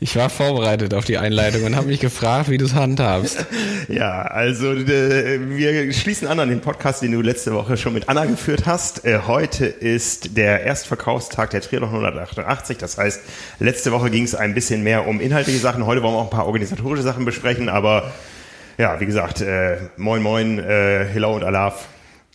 ich, war vorbereitet auf die Einleitung und habe mich gefragt, wie du es handhabst. Ja, also äh, wir schließen an an den Podcast, den du letzte Woche schon mit Anna geführt hast. Äh, heute ist der Erstverkaufstag der Triathlon 188. Das heißt, letzte Woche ging es ein bisschen mehr um inhaltliche Sachen. Heute wollen wir auch ein paar organisatorische Sachen besprechen. Aber ja, wie gesagt, äh, moin moin, hello und alaf.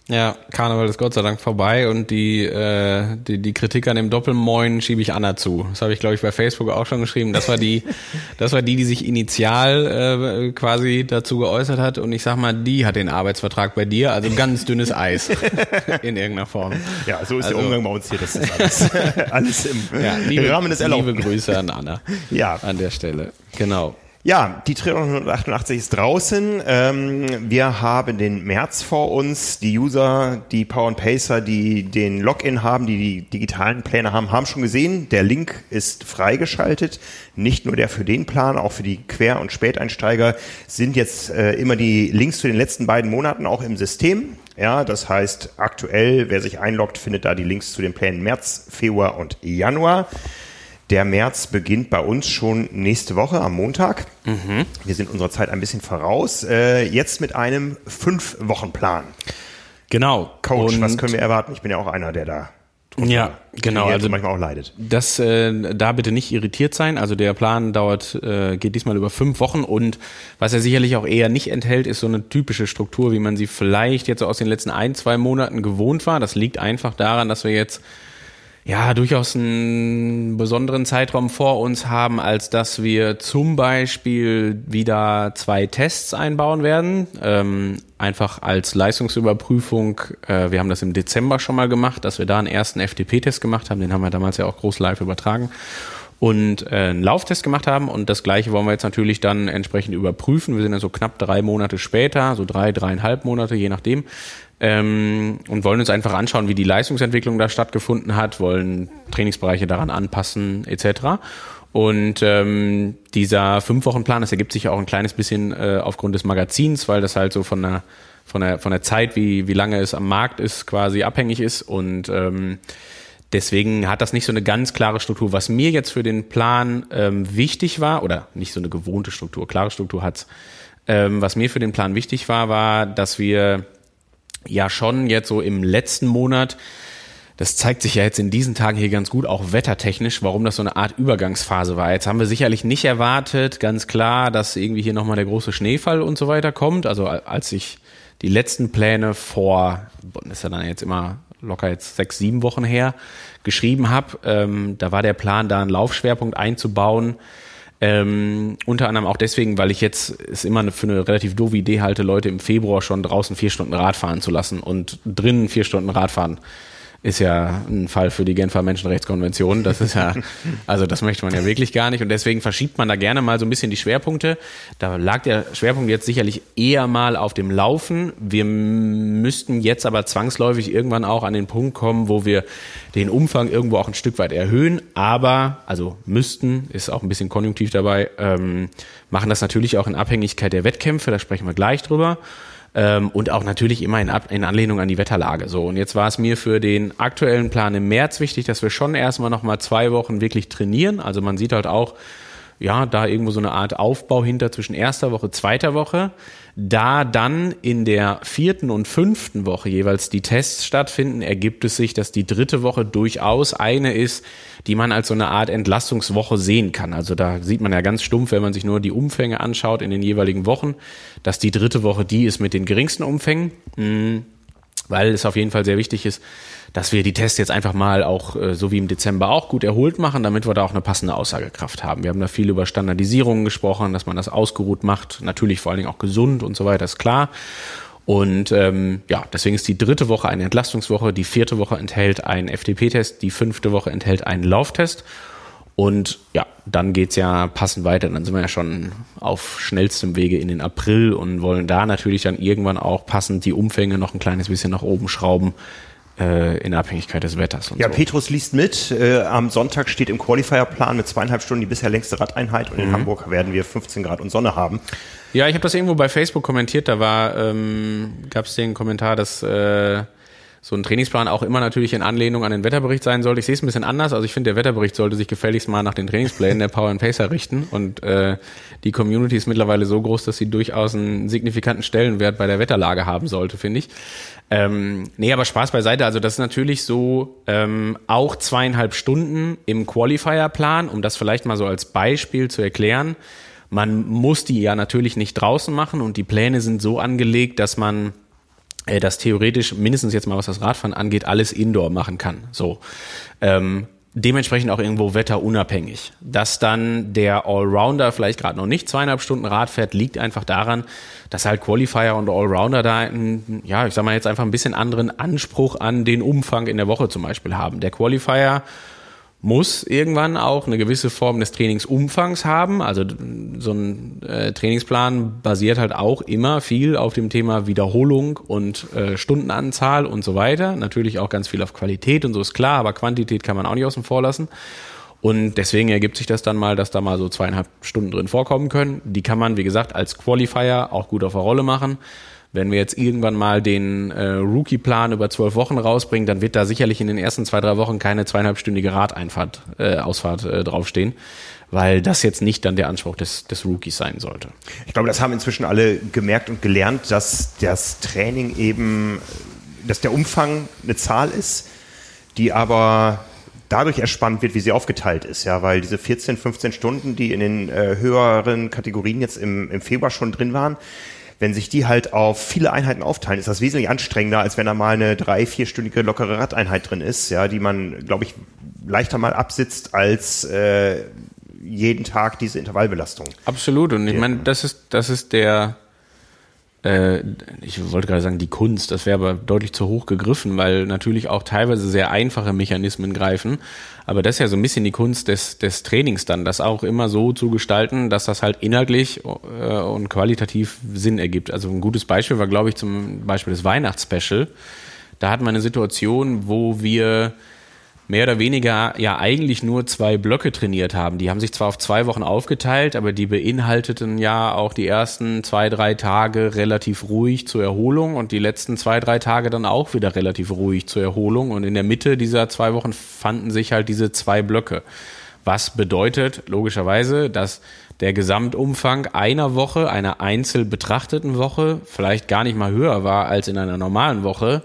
Ja, Karneval ist Gott sei Dank vorbei und die, äh, die, die Kritik an dem Doppelmoin schiebe ich Anna zu. Das habe ich, glaube ich, bei Facebook auch schon geschrieben. Das war die, das war die, die sich initial äh, quasi dazu geäußert hat und ich sag mal, die hat den Arbeitsvertrag bei dir, also ganz dünnes Eis in irgendeiner Form. Ja, so ist also, der Umgang bei uns hier. Das ist alles, alles im, ja, liebe, im Rahmen des Erlaubten. Liebe Grüße an Anna. Ja. An der Stelle. Genau. Ja, die Triathlon 188 ist draußen. Ähm, wir haben den März vor uns. Die User, die Power and Pacer, die den Login haben, die die digitalen Pläne haben, haben schon gesehen. Der Link ist freigeschaltet. Nicht nur der für den Plan, auch für die Quer- und Späteinsteiger sind jetzt äh, immer die Links zu den letzten beiden Monaten auch im System. Ja, das heißt, aktuell, wer sich einloggt, findet da die Links zu den Plänen März, Februar und Januar. Der März beginnt bei uns schon nächste Woche am Montag. Mhm. Wir sind unserer Zeit ein bisschen voraus. Äh, jetzt mit einem Fünf-Wochen-Plan. Genau. Coach, Und was können wir erwarten? Ich bin ja auch einer, der da ja, genau. Also manchmal auch leidet. Das äh, da bitte nicht irritiert sein. Also der Plan dauert äh, geht diesmal über fünf Wochen und was er sicherlich auch eher nicht enthält, ist so eine typische Struktur, wie man sie vielleicht jetzt aus den letzten ein zwei Monaten gewohnt war. Das liegt einfach daran, dass wir jetzt ja durchaus einen besonderen Zeitraum vor uns haben, als dass wir zum Beispiel wieder zwei Tests einbauen werden. Ähm, einfach als Leistungsüberprüfung. Äh, wir haben das im Dezember schon mal gemacht, dass wir da einen ersten FTP-Test gemacht haben. Den haben wir damals ja auch groß live übertragen und äh, einen Lauftest gemacht haben. Und das gleiche wollen wir jetzt natürlich dann entsprechend überprüfen. Wir sind ja so knapp drei Monate später, so drei, dreieinhalb Monate, je nachdem, ähm, und wollen uns einfach anschauen, wie die Leistungsentwicklung da stattgefunden hat, wollen Trainingsbereiche daran anpassen etc. Und ähm, dieser Fünf-Wochen-Plan, das ergibt sich auch ein kleines bisschen äh, aufgrund des Magazins, weil das halt so von der von der von der Zeit, wie wie lange es am Markt ist, quasi abhängig ist und ähm, Deswegen hat das nicht so eine ganz klare Struktur. Was mir jetzt für den Plan ähm, wichtig war, oder nicht so eine gewohnte Struktur, klare Struktur hat's. Ähm, was mir für den Plan wichtig war, war, dass wir ja schon jetzt so im letzten Monat das zeigt sich ja jetzt in diesen Tagen hier ganz gut, auch wettertechnisch, warum das so eine Art Übergangsphase war. Jetzt haben wir sicherlich nicht erwartet, ganz klar, dass irgendwie hier nochmal der große Schneefall und so weiter kommt. Also als ich die letzten Pläne vor, das ist ja dann jetzt immer locker jetzt sechs, sieben Wochen her, geschrieben habe, ähm, da war der Plan, da einen Laufschwerpunkt einzubauen, ähm, unter anderem auch deswegen, weil ich jetzt es immer für eine relativ doofe Idee halte, Leute im Februar schon draußen vier Stunden Rad fahren zu lassen und drinnen vier Stunden Rad fahren ist ja ein Fall für die Genfer Menschenrechtskonvention. Das ist ja, also das möchte man ja wirklich gar nicht. Und deswegen verschiebt man da gerne mal so ein bisschen die Schwerpunkte. Da lag der Schwerpunkt jetzt sicherlich eher mal auf dem Laufen. Wir müssten jetzt aber zwangsläufig irgendwann auch an den Punkt kommen, wo wir den Umfang irgendwo auch ein Stück weit erhöhen. Aber, also müssten, ist auch ein bisschen konjunktiv dabei, ähm, machen das natürlich auch in Abhängigkeit der Wettkämpfe. Da sprechen wir gleich drüber. Ähm, und auch natürlich immer in, Ab in Anlehnung an die Wetterlage. So, und jetzt war es mir für den aktuellen Plan im März wichtig, dass wir schon erstmal nochmal zwei Wochen wirklich trainieren. Also man sieht halt auch, ja, da irgendwo so eine Art Aufbau hinter zwischen erster Woche, zweiter Woche. Da dann in der vierten und fünften Woche jeweils die Tests stattfinden, ergibt es sich, dass die dritte Woche durchaus eine ist, die man als so eine Art Entlastungswoche sehen kann. Also da sieht man ja ganz stumpf, wenn man sich nur die Umfänge anschaut in den jeweiligen Wochen, dass die dritte Woche die ist mit den geringsten Umfängen, hm, weil es auf jeden Fall sehr wichtig ist, dass wir die Tests jetzt einfach mal auch, äh, so wie im Dezember auch, gut erholt machen, damit wir da auch eine passende Aussagekraft haben. Wir haben da viel über Standardisierungen gesprochen, dass man das ausgeruht macht, natürlich vor allen Dingen auch gesund und so weiter, ist klar. Und ähm, ja, deswegen ist die dritte Woche eine Entlastungswoche, die vierte Woche enthält einen FTP-Test, die fünfte Woche enthält einen Lauftest. Und ja, dann geht's ja passend weiter. Dann sind wir ja schon auf schnellstem Wege in den April und wollen da natürlich dann irgendwann auch passend die Umfänge noch ein kleines bisschen nach oben schrauben in Abhängigkeit des Wetters. ja, so. Petrus liest mit. Äh, am Sonntag steht im Qualifier-Plan mit zweieinhalb Stunden die bisher längste Radeinheit und in mhm. Hamburg werden wir 15 Grad und Sonne haben. Ja, ich habe das irgendwo bei Facebook kommentiert. Da war ähm, gab es den Kommentar, dass äh, so ein Trainingsplan auch immer natürlich in Anlehnung an den Wetterbericht sein sollte. Ich sehe es ein bisschen anders. Also ich finde, der Wetterbericht sollte sich gefälligst mal nach den Trainingsplänen der Power and Pacer richten. Und äh, die Community ist mittlerweile so groß, dass sie durchaus einen signifikanten Stellenwert bei der Wetterlage haben sollte, finde ich. Ähm, nee, aber Spaß beiseite. Also das ist natürlich so ähm, auch zweieinhalb Stunden im Qualifier-Plan, um das vielleicht mal so als Beispiel zu erklären. Man muss die ja natürlich nicht draußen machen und die Pläne sind so angelegt, dass man äh, das theoretisch mindestens jetzt mal was das Radfahren angeht alles Indoor machen kann. So ähm, dementsprechend auch irgendwo wetterunabhängig. Dass dann der Allrounder vielleicht gerade noch nicht zweieinhalb Stunden Rad fährt, liegt einfach daran, dass halt Qualifier und Allrounder da einen, ja, ich sag mal jetzt einfach ein bisschen anderen Anspruch an den Umfang in der Woche zum Beispiel haben. Der Qualifier muss irgendwann auch eine gewisse Form des Trainingsumfangs haben. Also so ein äh, Trainingsplan basiert halt auch immer viel auf dem Thema Wiederholung und äh, Stundenanzahl und so weiter. Natürlich auch ganz viel auf Qualität und so ist klar, aber Quantität kann man auch nicht außen vor lassen. Und deswegen ergibt sich das dann mal, dass da mal so zweieinhalb Stunden drin vorkommen können. Die kann man, wie gesagt, als Qualifier auch gut auf der Rolle machen. Wenn wir jetzt irgendwann mal den äh, Rookie-Plan über zwölf Wochen rausbringen, dann wird da sicherlich in den ersten zwei, drei Wochen keine zweieinhalbstündige Radeinfahrt, äh, Ausfahrt äh, draufstehen, weil das jetzt nicht dann der Anspruch des, des Rookies sein sollte. Ich glaube, das haben inzwischen alle gemerkt und gelernt, dass das Training eben, dass der Umfang eine Zahl ist, die aber dadurch erspannt wird, wie sie aufgeteilt ist, ja, weil diese 14, 15 Stunden, die in den äh, höheren Kategorien jetzt im, im Februar schon drin waren, wenn sich die halt auf viele Einheiten aufteilen, ist das wesentlich anstrengender, als wenn da mal eine drei, vierstündige lockere Radeinheit drin ist, ja, die man, glaube ich, leichter mal absitzt als äh, jeden Tag diese Intervallbelastung. Absolut. Und ich meine, das ist, das ist der, äh, ich wollte gerade sagen, die Kunst, das wäre aber deutlich zu hoch gegriffen, weil natürlich auch teilweise sehr einfache Mechanismen greifen. Aber das ist ja so ein bisschen die Kunst des, des Trainings dann, das auch immer so zu gestalten, dass das halt inhaltlich äh, und qualitativ Sinn ergibt. Also ein gutes Beispiel war, glaube ich, zum Beispiel das Weihnachtsspecial. Da hatten wir eine Situation, wo wir mehr oder weniger ja eigentlich nur zwei Blöcke trainiert haben. Die haben sich zwar auf zwei Wochen aufgeteilt, aber die beinhalteten ja auch die ersten zwei, drei Tage relativ ruhig zur Erholung und die letzten zwei, drei Tage dann auch wieder relativ ruhig zur Erholung. Und in der Mitte dieser zwei Wochen fanden sich halt diese zwei Blöcke. Was bedeutet logischerweise, dass der Gesamtumfang einer Woche, einer einzeln betrachteten Woche, vielleicht gar nicht mal höher war als in einer normalen Woche,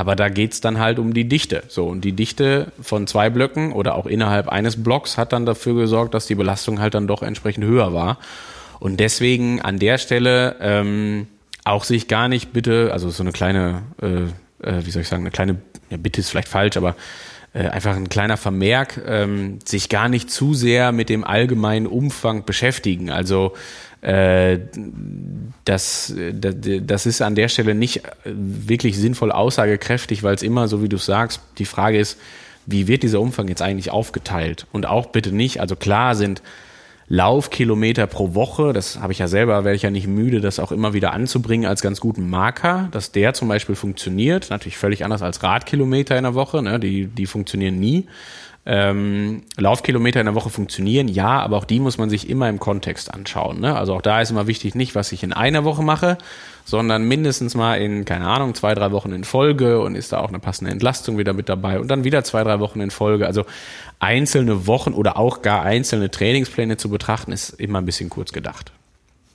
aber da geht's dann halt um die Dichte. So, und die Dichte von zwei Blöcken oder auch innerhalb eines Blocks hat dann dafür gesorgt, dass die Belastung halt dann doch entsprechend höher war. Und deswegen an der Stelle ähm, auch sich gar nicht bitte, also so eine kleine, äh, äh, wie soll ich sagen, eine kleine, ja, Bitte ist vielleicht falsch, aber äh, einfach ein kleiner Vermerk, ähm, sich gar nicht zu sehr mit dem allgemeinen Umfang beschäftigen. Also das, das ist an der Stelle nicht wirklich sinnvoll aussagekräftig, weil es immer, so wie du sagst, die Frage ist, wie wird dieser Umfang jetzt eigentlich aufgeteilt? Und auch bitte nicht, also klar sind Laufkilometer pro Woche, das habe ich ja selber, werde ich ja nicht müde, das auch immer wieder anzubringen als ganz guten Marker, dass der zum Beispiel funktioniert. Natürlich völlig anders als Radkilometer in der Woche, ne? die, die funktionieren nie ähm, Laufkilometer in der Woche funktionieren, ja, aber auch die muss man sich immer im Kontext anschauen. Ne? Also auch da ist immer wichtig, nicht was ich in einer Woche mache, sondern mindestens mal in, keine Ahnung, zwei, drei Wochen in Folge und ist da auch eine passende Entlastung wieder mit dabei und dann wieder zwei, drei Wochen in Folge. Also einzelne Wochen oder auch gar einzelne Trainingspläne zu betrachten, ist immer ein bisschen kurz gedacht.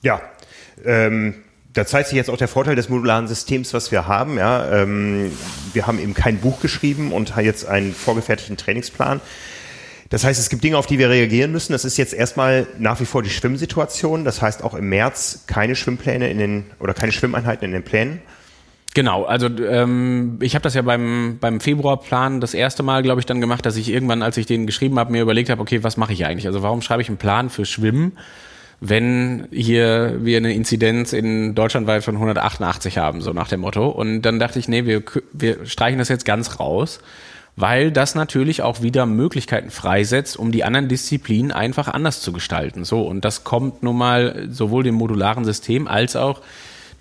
Ja, ähm, da zeigt sich jetzt auch der Vorteil des modularen Systems, was wir haben. Ja, ähm, wir haben eben kein Buch geschrieben und jetzt einen vorgefertigten Trainingsplan. Das heißt, es gibt Dinge, auf die wir reagieren müssen. Das ist jetzt erstmal nach wie vor die Schwimmsituation. Das heißt auch im März keine Schwimmpläne in den oder keine Schwimmeinheiten in den Plänen. Genau, also ähm, ich habe das ja beim, beim Februarplan das erste Mal, glaube ich, dann gemacht, dass ich irgendwann, als ich den geschrieben habe, mir überlegt habe, okay, was mache ich eigentlich? Also warum schreibe ich einen Plan für Schwimmen? Wenn hier wir eine Inzidenz in deutschlandweit von 188 haben, so nach dem Motto. Und dann dachte ich, nee, wir, wir streichen das jetzt ganz raus, weil das natürlich auch wieder Möglichkeiten freisetzt, um die anderen Disziplinen einfach anders zu gestalten. So, und das kommt nun mal sowohl dem modularen System als auch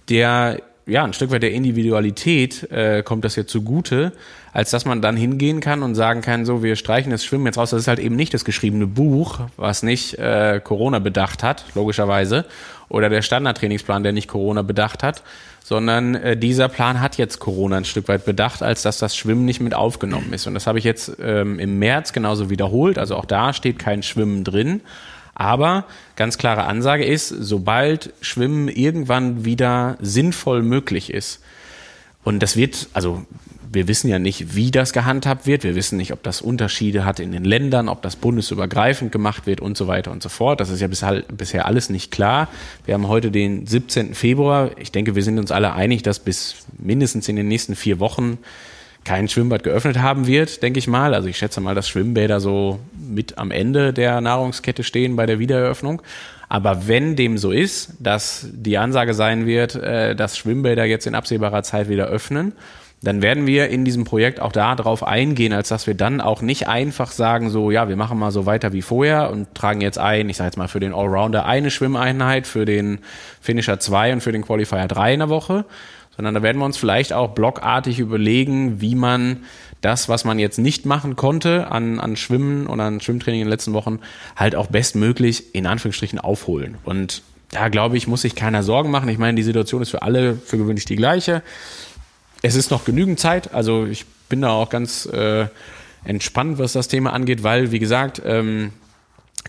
der, ja, ein Stück weit der Individualität äh, kommt das hier zugute, als dass man dann hingehen kann und sagen kann, so, wir streichen das Schwimmen jetzt raus. Das ist halt eben nicht das geschriebene Buch, was nicht äh, Corona bedacht hat, logischerweise, oder der Standardtrainingsplan, der nicht Corona bedacht hat, sondern äh, dieser Plan hat jetzt Corona ein Stück weit bedacht, als dass das Schwimmen nicht mit aufgenommen ist. Und das habe ich jetzt ähm, im März genauso wiederholt. Also auch da steht kein Schwimmen drin. Aber ganz klare Ansage ist, sobald Schwimmen irgendwann wieder sinnvoll möglich ist, und das wird, also wir wissen ja nicht, wie das gehandhabt wird. Wir wissen nicht, ob das Unterschiede hat in den Ländern, ob das bundesübergreifend gemacht wird und so weiter und so fort. Das ist ja bisher alles nicht klar. Wir haben heute den 17. Februar. Ich denke, wir sind uns alle einig, dass bis mindestens in den nächsten vier Wochen kein Schwimmbad geöffnet haben wird, denke ich mal. Also ich schätze mal, dass Schwimmbäder so mit am Ende der Nahrungskette stehen bei der Wiedereröffnung. Aber wenn dem so ist, dass die Ansage sein wird, äh, dass Schwimmbäder jetzt in absehbarer Zeit wieder öffnen, dann werden wir in diesem Projekt auch da drauf eingehen, als dass wir dann auch nicht einfach sagen, so, ja, wir machen mal so weiter wie vorher und tragen jetzt ein, ich sage jetzt mal für den Allrounder eine Schwimmeinheit, für den Finisher zwei und für den Qualifier drei in der Woche, sondern da werden wir uns vielleicht auch blockartig überlegen, wie man das, was man jetzt nicht machen konnte an, an Schwimmen und an Schwimmtraining in den letzten Wochen, halt auch bestmöglich in Anführungsstrichen aufholen. Und da glaube ich, muss sich keiner Sorgen machen. Ich meine, die Situation ist für alle für gewöhnlich die gleiche es ist noch genügend Zeit. Also ich bin da auch ganz äh, entspannt, was das Thema angeht, weil, wie gesagt, ähm,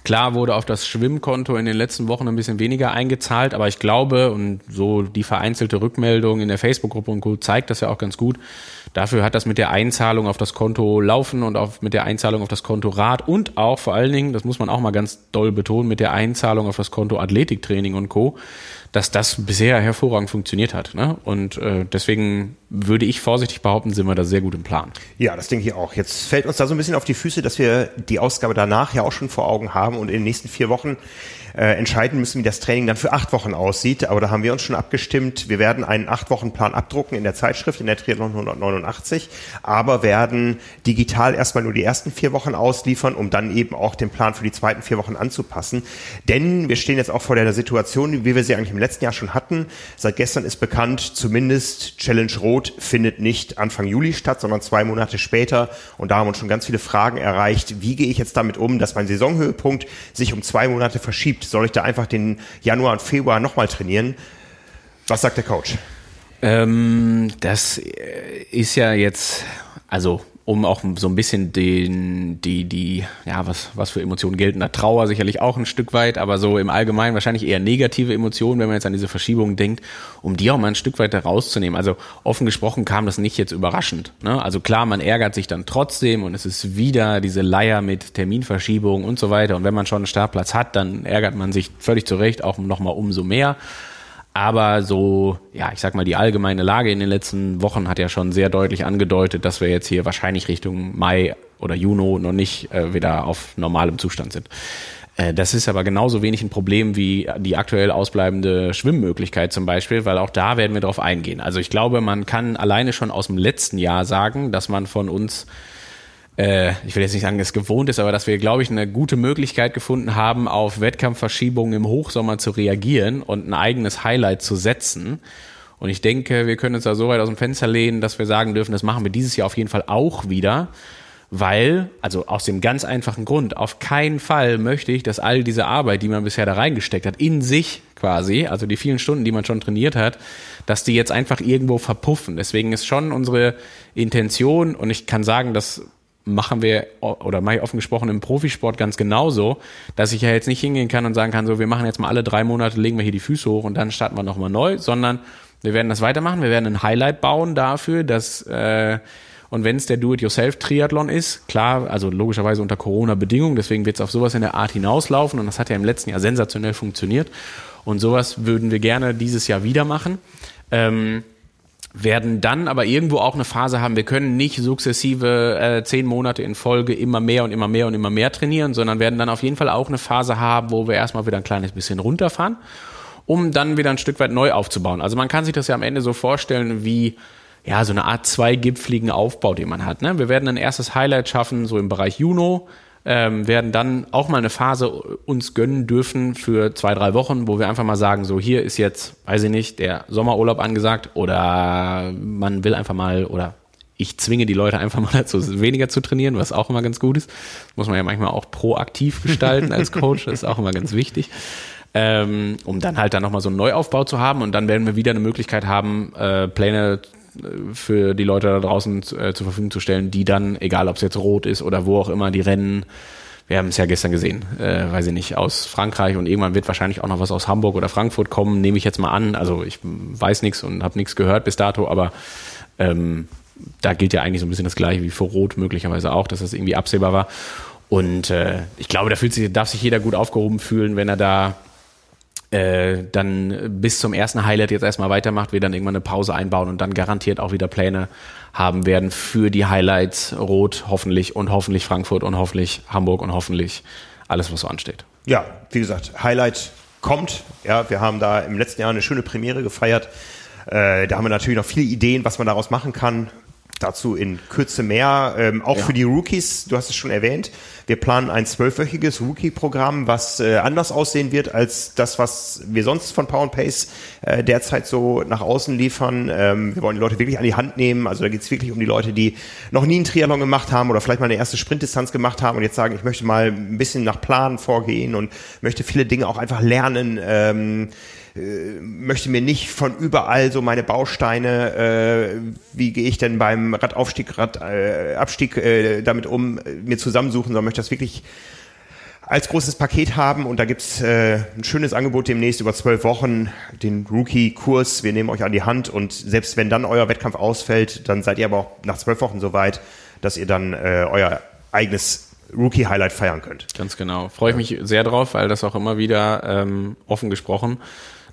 Klar wurde auf das Schwimmkonto in den letzten Wochen ein bisschen weniger eingezahlt, aber ich glaube, und so die vereinzelte Rückmeldung in der Facebook-Gruppe und Co. zeigt das ja auch ganz gut, dafür hat das mit der Einzahlung auf das Konto Laufen und auch mit der Einzahlung auf das Konto Rad und auch vor allen Dingen, das muss man auch mal ganz doll betonen, mit der Einzahlung auf das Konto Athletiktraining und Co., dass das bisher hervorragend funktioniert hat. Ne? Und äh, deswegen würde ich vorsichtig behaupten, sind wir da sehr gut im Plan. Ja, das denke ich auch. Jetzt fällt uns da so ein bisschen auf die Füße, dass wir die Ausgabe danach ja auch schon vor Augen haben und in den nächsten vier Wochen äh, entscheiden müssen, wie das Training dann für acht Wochen aussieht. Aber da haben wir uns schon abgestimmt. Wir werden einen acht Wochen Plan abdrucken in der Zeitschrift, in der Triathlon 189, aber werden digital erstmal nur die ersten vier Wochen ausliefern, um dann eben auch den Plan für die zweiten vier Wochen anzupassen. Denn wir stehen jetzt auch vor der Situation, wie wir sie eigentlich im letzten Jahr schon hatten. Seit gestern ist bekannt, zumindest Challenge Rot findet nicht Anfang Juli statt, sondern zwei Monate später. Und da haben uns schon ganz viele Fragen erreicht. Wie gehe ich jetzt damit um, dass mein Saisonhöhepunkt sich um zwei Monate verschiebt? Soll ich da einfach den Januar und Februar nochmal trainieren? Was sagt der Coach? Ähm, das ist ja jetzt, also um auch so ein bisschen den, die, die, ja, was, was für Emotionen gelten. Da Trauer sicherlich auch ein Stück weit, aber so im Allgemeinen wahrscheinlich eher negative Emotionen, wenn man jetzt an diese Verschiebung denkt, um die auch mal ein Stück weit herauszunehmen. Also offen gesprochen kam das nicht jetzt überraschend. Ne? Also klar, man ärgert sich dann trotzdem und es ist wieder diese Leier mit Terminverschiebung und so weiter. Und wenn man schon einen Startplatz hat, dann ärgert man sich völlig zu Recht auch nochmal umso mehr. Aber so, ja, ich sag mal, die allgemeine Lage in den letzten Wochen hat ja schon sehr deutlich angedeutet, dass wir jetzt hier wahrscheinlich Richtung Mai oder Juni noch nicht äh, wieder auf normalem Zustand sind. Äh, das ist aber genauso wenig ein Problem wie die aktuell ausbleibende Schwimmmöglichkeit zum Beispiel, weil auch da werden wir darauf eingehen. Also ich glaube, man kann alleine schon aus dem letzten Jahr sagen, dass man von uns äh, ich will jetzt nicht sagen, es gewohnt ist, aber dass wir, glaube ich, eine gute Möglichkeit gefunden haben, auf Wettkampfverschiebungen im Hochsommer zu reagieren und ein eigenes Highlight zu setzen. Und ich denke, wir können uns da so weit aus dem Fenster lehnen, dass wir sagen dürfen, das machen wir dieses Jahr auf jeden Fall auch wieder. Weil, also aus dem ganz einfachen Grund, auf keinen Fall möchte ich, dass all diese Arbeit, die man bisher da reingesteckt hat, in sich quasi, also die vielen Stunden, die man schon trainiert hat, dass die jetzt einfach irgendwo verpuffen. Deswegen ist schon unsere Intention, und ich kann sagen, dass machen wir oder mache ich offen gesprochen im Profisport ganz genauso, dass ich ja jetzt nicht hingehen kann und sagen kann, so wir machen jetzt mal alle drei Monate, legen wir hier die Füße hoch und dann starten wir nochmal neu, sondern wir werden das weitermachen, wir werden ein Highlight bauen dafür, dass äh, und wenn es der Do-it-yourself-Triathlon ist, klar, also logischerweise unter Corona-Bedingungen, deswegen wird es auf sowas in der Art hinauslaufen und das hat ja im letzten Jahr sensationell funktioniert und sowas würden wir gerne dieses Jahr wieder machen. Ähm, werden dann aber irgendwo auch eine Phase haben, wir können nicht sukzessive äh, zehn Monate in Folge immer mehr und immer mehr und immer mehr trainieren, sondern werden dann auf jeden Fall auch eine Phase haben, wo wir erstmal wieder ein kleines bisschen runterfahren, um dann wieder ein Stück weit neu aufzubauen. Also man kann sich das ja am Ende so vorstellen wie ja, so eine Art zweigipfligen Aufbau, den man hat. Ne? Wir werden ein erstes Highlight schaffen, so im Bereich Juno, ähm, werden dann auch mal eine Phase uns gönnen dürfen für zwei, drei Wochen, wo wir einfach mal sagen, so hier ist jetzt, weiß ich nicht, der Sommerurlaub angesagt oder man will einfach mal oder ich zwinge die Leute einfach mal dazu, weniger zu trainieren, was auch immer ganz gut ist. Muss man ja manchmal auch proaktiv gestalten als Coach, das ist auch immer ganz wichtig. Ähm, um dann halt dann nochmal so einen Neuaufbau zu haben und dann werden wir wieder eine Möglichkeit haben, äh, Pläne für die Leute da draußen äh, zur Verfügung zu stellen, die dann, egal ob es jetzt rot ist oder wo auch immer, die Rennen, wir haben es ja gestern gesehen, äh, weiß ich nicht, aus Frankreich und irgendwann wird wahrscheinlich auch noch was aus Hamburg oder Frankfurt kommen, nehme ich jetzt mal an. Also ich weiß nichts und habe nichts gehört bis dato, aber ähm, da gilt ja eigentlich so ein bisschen das Gleiche wie für Rot möglicherweise auch, dass das irgendwie absehbar war. Und äh, ich glaube, da fühlt sich, darf sich jeder gut aufgehoben fühlen, wenn er da äh, dann bis zum ersten Highlight jetzt erstmal weitermacht, wir dann irgendwann eine Pause einbauen und dann garantiert auch wieder Pläne haben werden für die Highlights Rot hoffentlich und hoffentlich Frankfurt und hoffentlich Hamburg und hoffentlich alles, was so ansteht. Ja, wie gesagt, Highlight kommt. Ja, wir haben da im letzten Jahr eine schöne Premiere gefeiert. Äh, da haben wir natürlich noch viele Ideen, was man daraus machen kann. Dazu in Kürze mehr. Ähm, auch ja. für die Rookies, du hast es schon erwähnt. Wir planen ein zwölfwöchiges Rookie-Programm, was äh, anders aussehen wird als das, was wir sonst von Power Pace äh, derzeit so nach außen liefern. Ähm, wir wollen die Leute wirklich an die Hand nehmen. Also da geht es wirklich um die Leute, die noch nie einen Triathlon gemacht haben oder vielleicht mal eine erste Sprintdistanz gemacht haben und jetzt sagen, ich möchte mal ein bisschen nach Plan vorgehen und möchte viele Dinge auch einfach lernen. Ähm, äh, möchte mir nicht von überall so meine Bausteine, äh, wie gehe ich denn beim Radaufstieg, Radabstieg äh, äh, damit um, mir zusammensuchen, sondern möchte das wirklich als großes Paket haben und da gibt's äh, ein schönes Angebot demnächst über zwölf Wochen, den Rookie-Kurs. Wir nehmen euch an die Hand und selbst wenn dann euer Wettkampf ausfällt, dann seid ihr aber auch nach zwölf Wochen so weit, dass ihr dann äh, euer eigenes Rookie-Highlight feiern könnt. Ganz genau. Freue ich mich sehr drauf, weil das auch immer wieder ähm, offen gesprochen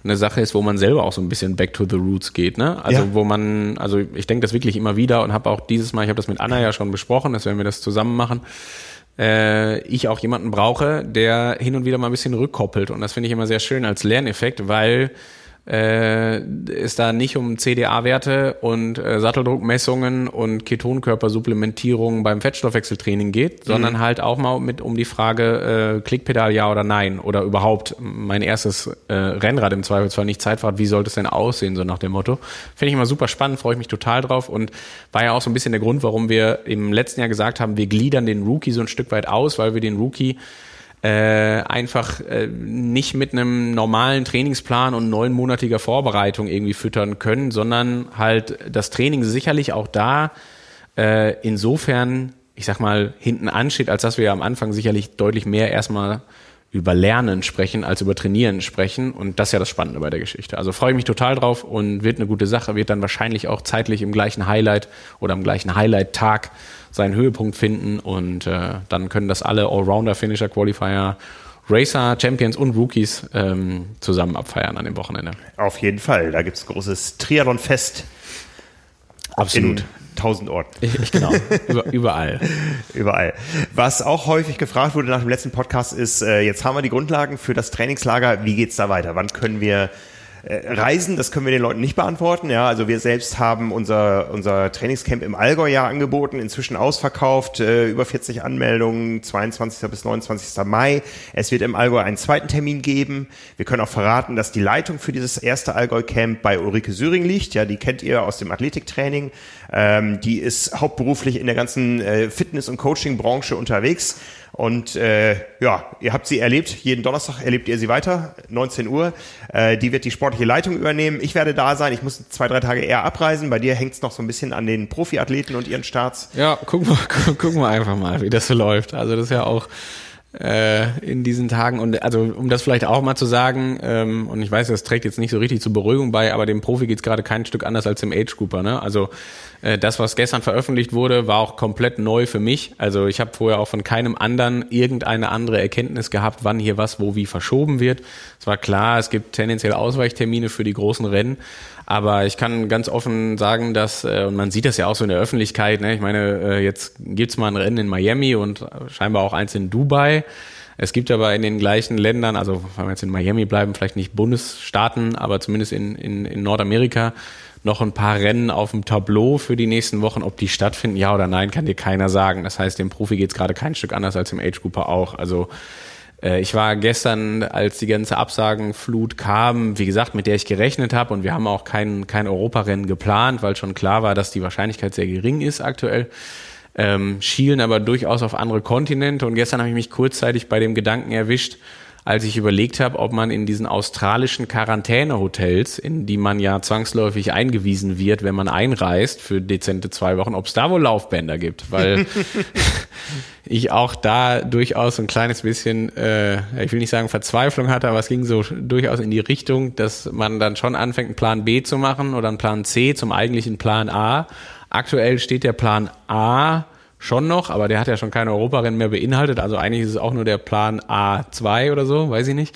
eine Sache ist, wo man selber auch so ein bisschen back to the roots geht, ne? Also ja. wo man, also ich denke das wirklich immer wieder und habe auch dieses Mal, ich habe das mit Anna ja schon besprochen, dass wenn wir das zusammen machen, äh, ich auch jemanden brauche, der hin und wieder mal ein bisschen rückkoppelt und das finde ich immer sehr schön als Lerneffekt, weil äh, es da nicht um CDA-Werte und äh, Satteldruckmessungen und Ketonkörpersupplementierung beim Fettstoffwechseltraining geht, sondern mhm. halt auch mal mit um die Frage äh, Klickpedal ja oder nein oder überhaupt mein erstes äh, Rennrad im Zweifelsfall nicht Zeitfahrt, wie sollte es denn aussehen, so nach dem Motto. Finde ich immer super spannend, freue ich mich total drauf und war ja auch so ein bisschen der Grund, warum wir im letzten Jahr gesagt haben, wir gliedern den Rookie so ein Stück weit aus, weil wir den Rookie äh, einfach äh, nicht mit einem normalen Trainingsplan und neunmonatiger Vorbereitung irgendwie füttern können, sondern halt das Training sicherlich auch da äh, insofern, ich sag mal, hinten ansteht, als dass wir am Anfang sicherlich deutlich mehr erstmal über Lernen sprechen als über Trainieren sprechen. Und das ist ja das Spannende bei der Geschichte. Also freue ich mich total drauf und wird eine gute Sache, wird dann wahrscheinlich auch zeitlich im gleichen Highlight oder am gleichen Highlight-Tag seinen Höhepunkt finden und äh, dann können das alle Allrounder, Finisher, Qualifier, Racer, Champions und Rookies ähm, zusammen abfeiern an dem Wochenende. Auf jeden Fall. Da gibt es großes Triathlon-Fest. Absolut. Tausend Orten. Ich, genau, überall. überall. Was auch häufig gefragt wurde nach dem letzten Podcast ist, äh, jetzt haben wir die Grundlagen für das Trainingslager, wie geht's da weiter? Wann können wir Reisen, das können wir den Leuten nicht beantworten. Ja, also wir selbst haben unser, unser Trainingscamp im Allgäu ja angeboten, inzwischen ausverkauft, äh, über 40 Anmeldungen, 22. bis 29. Mai. Es wird im Allgäu einen zweiten Termin geben. Wir können auch verraten, dass die Leitung für dieses erste Allgäu-Camp bei Ulrike Syring liegt. Ja, die kennt ihr aus dem Athletiktraining. Ähm, die ist hauptberuflich in der ganzen äh, Fitness- und Coaching-Branche unterwegs. Und äh, ja, ihr habt sie erlebt. Jeden Donnerstag erlebt ihr sie weiter, 19 Uhr. Äh, die wird die sportliche Leitung übernehmen. Ich werde da sein. Ich muss zwei, drei Tage eher abreisen. Bei dir hängt es noch so ein bisschen an den Profiathleten und ihren Starts. Ja, gucken wir, gucken wir einfach mal, wie das so läuft. Also das ist ja auch äh, in diesen Tagen. Und also um das vielleicht auch mal zu sagen, ähm, und ich weiß, das trägt jetzt nicht so richtig zur Beruhigung bei, aber dem Profi geht's gerade kein Stück anders als dem Age Grouper. Ne? Also äh, das, was gestern veröffentlicht wurde, war auch komplett neu für mich. Also ich habe vorher auch von keinem anderen irgendeine andere Erkenntnis gehabt, wann hier was wo wie verschoben wird. Es war klar, es gibt tendenziell Ausweichtermine für die großen Rennen. Aber ich kann ganz offen sagen, dass, äh, und man sieht das ja auch so in der Öffentlichkeit, ne? ich meine, äh, jetzt gibt's mal ein Rennen in Miami und scheinbar auch eins in Dubai. Es gibt aber in den gleichen Ländern, also wenn wir jetzt in Miami bleiben, vielleicht nicht Bundesstaaten, aber zumindest in, in, in Nordamerika, noch ein paar Rennen auf dem Tableau für die nächsten Wochen. Ob die stattfinden, ja oder nein, kann dir keiner sagen. Das heißt, dem Profi geht es gerade kein Stück anders als dem Age Grouper auch. Also äh, ich war gestern, als die ganze Absagenflut kam, wie gesagt, mit der ich gerechnet habe und wir haben auch kein, kein Europarennen geplant, weil schon klar war, dass die Wahrscheinlichkeit sehr gering ist aktuell. Ähm, schielen aber durchaus auf andere Kontinente und gestern habe ich mich kurzzeitig bei dem Gedanken erwischt, als ich überlegt habe, ob man in diesen australischen Quarantänehotels, in die man ja zwangsläufig eingewiesen wird, wenn man einreist für dezente zwei Wochen, ob es da wohl Laufbänder gibt, weil ich auch da durchaus ein kleines bisschen, äh, ich will nicht sagen Verzweiflung hatte, aber es ging so durchaus in die Richtung, dass man dann schon anfängt, einen Plan B zu machen oder einen Plan C zum eigentlichen Plan A. Aktuell steht der Plan A schon noch, aber der hat ja schon keine Europarennen mehr beinhaltet. Also eigentlich ist es auch nur der Plan A2 oder so, weiß ich nicht.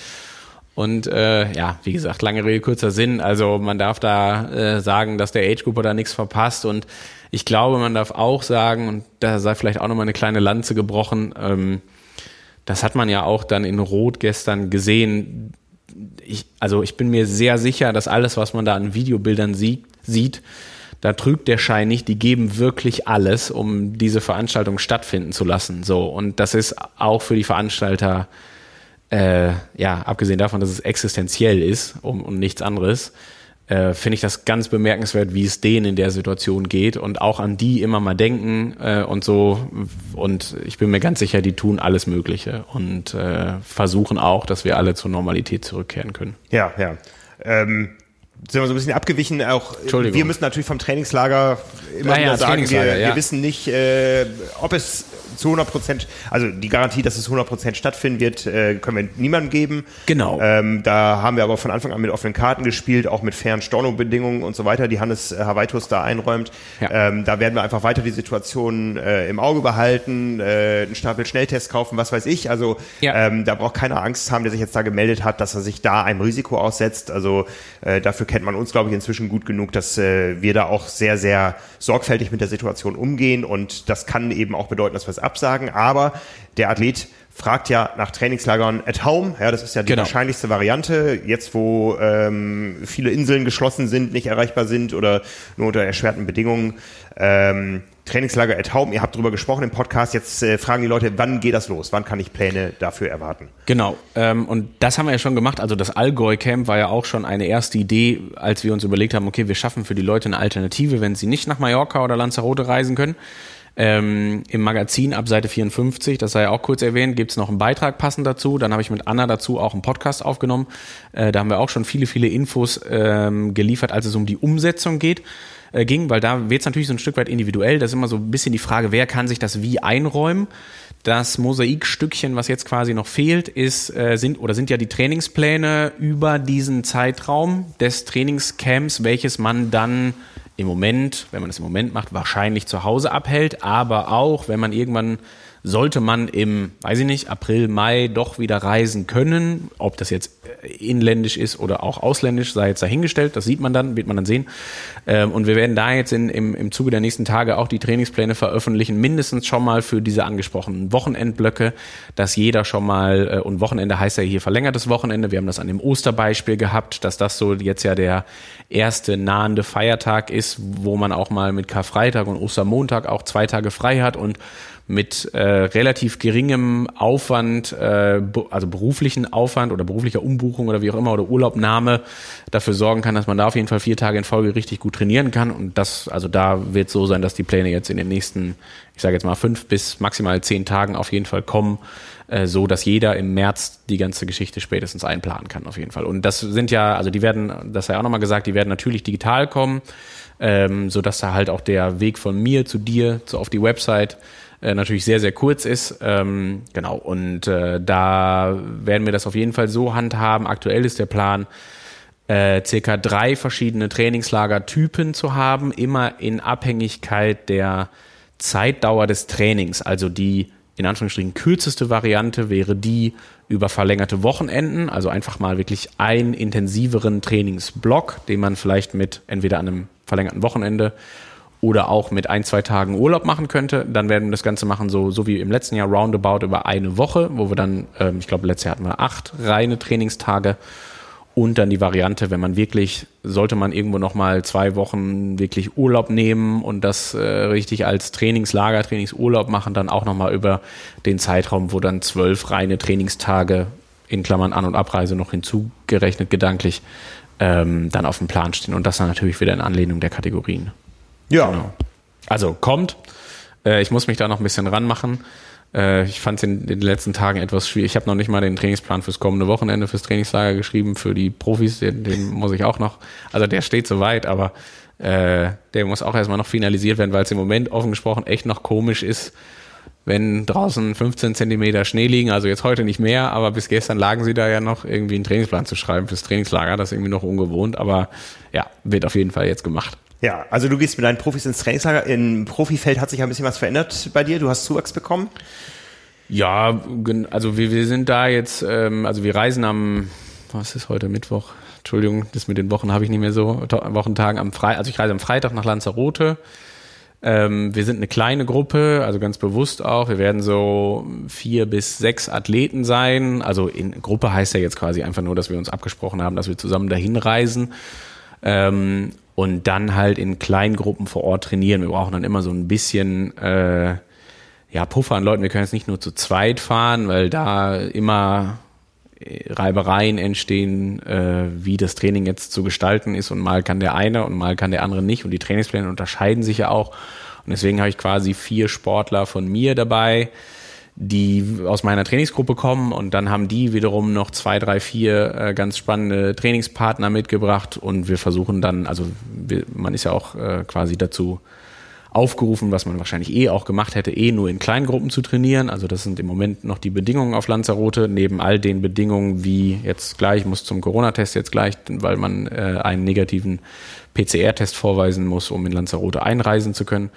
Und äh, ja, wie gesagt, lange Rede, kurzer Sinn. Also man darf da äh, sagen, dass der Age Grouper da nichts verpasst. Und ich glaube, man darf auch sagen, und da sei vielleicht auch nochmal eine kleine Lanze gebrochen, ähm, das hat man ja auch dann in Rot gestern gesehen. Ich, also ich bin mir sehr sicher, dass alles, was man da an Videobildern sieht, sieht da trügt der Schein nicht, die geben wirklich alles, um diese Veranstaltung stattfinden zu lassen. So, und das ist auch für die Veranstalter, äh, ja, abgesehen davon, dass es existenziell ist um, und nichts anderes, äh, finde ich das ganz bemerkenswert, wie es denen in der Situation geht und auch an die immer mal denken äh, und so. Und ich bin mir ganz sicher, die tun alles Mögliche und äh, versuchen auch, dass wir alle zur Normalität zurückkehren können. Ja, ja. Ähm, sind wir so ein bisschen abgewichen. Auch wir müssen natürlich vom Trainingslager immer ja, wieder ja, sagen, wir, ja. wir wissen nicht, äh, ob es zu 100 Prozent, also die Garantie, dass es 100 Prozent stattfinden wird, äh, können wir niemandem geben. Genau. Ähm, da haben wir aber von Anfang an mit offenen Karten gespielt, auch mit fairen Stornobedingungen und so weiter, die Hannes äh, Hawaitus da einräumt. Ja. Ähm, da werden wir einfach weiter die Situation äh, im Auge behalten, äh, einen Stapel Schnelltests kaufen, was weiß ich. Also ja. ähm, da braucht keiner Angst haben, der sich jetzt da gemeldet hat, dass er sich da einem Risiko aussetzt. Also äh, dafür kennt man uns, glaube ich, inzwischen gut genug, dass äh, wir da auch sehr, sehr sorgfältig mit der Situation umgehen und das kann eben auch bedeuten, dass wir es absagen, aber der Athlet fragt ja nach Trainingslagern at home. Ja, das ist ja die genau. wahrscheinlichste Variante. Jetzt, wo ähm, viele Inseln geschlossen sind, nicht erreichbar sind oder nur unter erschwerten Bedingungen. Ähm, Trainingslager at home, ihr habt drüber gesprochen im Podcast. Jetzt äh, fragen die Leute, wann geht das los? Wann kann ich Pläne dafür erwarten? Genau. Ähm, und das haben wir ja schon gemacht. Also das Allgäu Camp war ja auch schon eine erste Idee, als wir uns überlegt haben, okay, wir schaffen für die Leute eine Alternative, wenn sie nicht nach Mallorca oder Lanzarote reisen können ähm, Im Magazin ab Seite 54, das sei ja auch kurz erwähnt, gibt es noch einen Beitrag passend dazu. Dann habe ich mit Anna dazu auch einen Podcast aufgenommen. Äh, da haben wir auch schon viele, viele Infos ähm, geliefert, als es um die Umsetzung geht äh, ging, weil da wird es natürlich so ein Stück weit individuell. Das ist immer so ein bisschen die Frage, wer kann sich das wie einräumen. Das Mosaikstückchen, was jetzt quasi noch fehlt, ist, äh, sind oder sind ja die Trainingspläne über diesen Zeitraum des Trainingscamps, welches man dann im Moment, wenn man es im Moment macht, wahrscheinlich zu Hause abhält, aber auch, wenn man irgendwann sollte man im, weiß ich nicht, April, Mai doch wieder reisen können. Ob das jetzt äh, inländisch ist oder auch ausländisch, sei jetzt dahingestellt. Das sieht man dann, wird man dann sehen. Ähm, und wir werden da jetzt in, im, im Zuge der nächsten Tage auch die Trainingspläne veröffentlichen, mindestens schon mal für diese angesprochenen Wochenendblöcke, dass jeder schon mal, äh, und Wochenende heißt ja hier verlängertes Wochenende, wir haben das an dem Osterbeispiel gehabt, dass das so jetzt ja der erste nahende Feiertag ist, wo man auch mal mit Karfreitag und Ostermontag auch zwei Tage frei hat und mit äh, relativ geringem Aufwand, äh, also beruflichen Aufwand oder beruflicher Umbuchung oder wie auch immer oder Urlaubnahme dafür sorgen kann, dass man da auf jeden Fall vier Tage in Folge richtig gut trainieren kann. Und das, also da wird so sein, dass die Pläne jetzt in den nächsten, ich sage jetzt mal fünf bis maximal zehn Tagen auf jeden Fall kommen, äh, so dass jeder im März die ganze Geschichte spätestens einplanen kann auf jeden Fall. Und das sind ja, also die werden, das sei auch nochmal gesagt, die werden natürlich digital kommen, ähm, so dass da halt auch der Weg von mir zu dir, so auf die Website äh, natürlich sehr, sehr kurz ist. Ähm, genau, und äh, da werden wir das auf jeden Fall so handhaben. Aktuell ist der Plan, äh, circa drei verschiedene Trainingslagertypen zu haben, immer in Abhängigkeit der Zeitdauer des Trainings. Also die in Anführungsstrichen kürzeste Variante wäre die über verlängerte Wochenenden, also einfach mal wirklich einen intensiveren Trainingsblock, den man vielleicht mit entweder an einem verlängerten Wochenende oder auch mit ein, zwei Tagen Urlaub machen könnte. Dann werden wir das Ganze machen, so, so wie im letzten Jahr, roundabout über eine Woche, wo wir dann, ähm, ich glaube, letztes Jahr hatten wir acht reine Trainingstage. Und dann die Variante, wenn man wirklich, sollte man irgendwo nochmal zwei Wochen wirklich Urlaub nehmen und das äh, richtig als Trainingslager, Trainingsurlaub machen, dann auch nochmal über den Zeitraum, wo dann zwölf reine Trainingstage in Klammern An- und Abreise noch hinzugerechnet gedanklich ähm, dann auf dem Plan stehen. Und das dann natürlich wieder in Anlehnung der Kategorien. Ja. Genau. Also kommt. Äh, ich muss mich da noch ein bisschen ranmachen. Äh, ich fand es in, in, den letzten Tagen etwas schwierig. Ich habe noch nicht mal den Trainingsplan fürs kommende Wochenende, fürs Trainingslager geschrieben, für die Profis, den, den muss ich auch noch. Also der steht soweit, aber äh, der muss auch erstmal noch finalisiert werden, weil es im Moment offen gesprochen echt noch komisch ist, wenn draußen 15 Zentimeter Schnee liegen, also jetzt heute nicht mehr, aber bis gestern lagen sie da ja noch irgendwie einen Trainingsplan zu schreiben fürs Trainingslager. Das ist irgendwie noch ungewohnt, aber ja, wird auf jeden Fall jetzt gemacht. Ja, also du gehst mit deinen Profis ins Trainingslager. Im Profifeld hat sich ein bisschen was verändert bei dir. Du hast Zuwachs bekommen. Ja, also wir, wir sind da jetzt, ähm, also wir reisen am, was ist heute, Mittwoch? Entschuldigung, das mit den Wochen habe ich nicht mehr so, Wochentagen am Freitag, also ich reise am Freitag nach Lanzarote. Ähm, wir sind eine kleine Gruppe, also ganz bewusst auch. Wir werden so vier bis sechs Athleten sein. Also in Gruppe heißt ja jetzt quasi einfach nur, dass wir uns abgesprochen haben, dass wir zusammen dahin reisen. Ähm, und dann halt in kleinen Gruppen vor Ort trainieren. Wir brauchen dann immer so ein bisschen äh, ja, Puffer an Leuten. Wir können jetzt nicht nur zu zweit fahren, weil da immer äh, Reibereien entstehen, äh, wie das Training jetzt zu gestalten ist und mal kann der eine und mal kann der andere nicht und die Trainingspläne unterscheiden sich ja auch und deswegen habe ich quasi vier Sportler von mir dabei, die aus meiner Trainingsgruppe kommen und dann haben die wiederum noch zwei, drei, vier äh, ganz spannende Trainingspartner mitgebracht und wir versuchen dann, also man ist ja auch äh, quasi dazu aufgerufen, was man wahrscheinlich eh auch gemacht hätte, eh nur in Kleingruppen zu trainieren. Also das sind im Moment noch die Bedingungen auf Lanzarote, neben all den Bedingungen wie jetzt gleich, muss zum Corona-Test jetzt gleich, weil man äh, einen negativen PCR-Test vorweisen muss, um in Lanzarote einreisen zu können.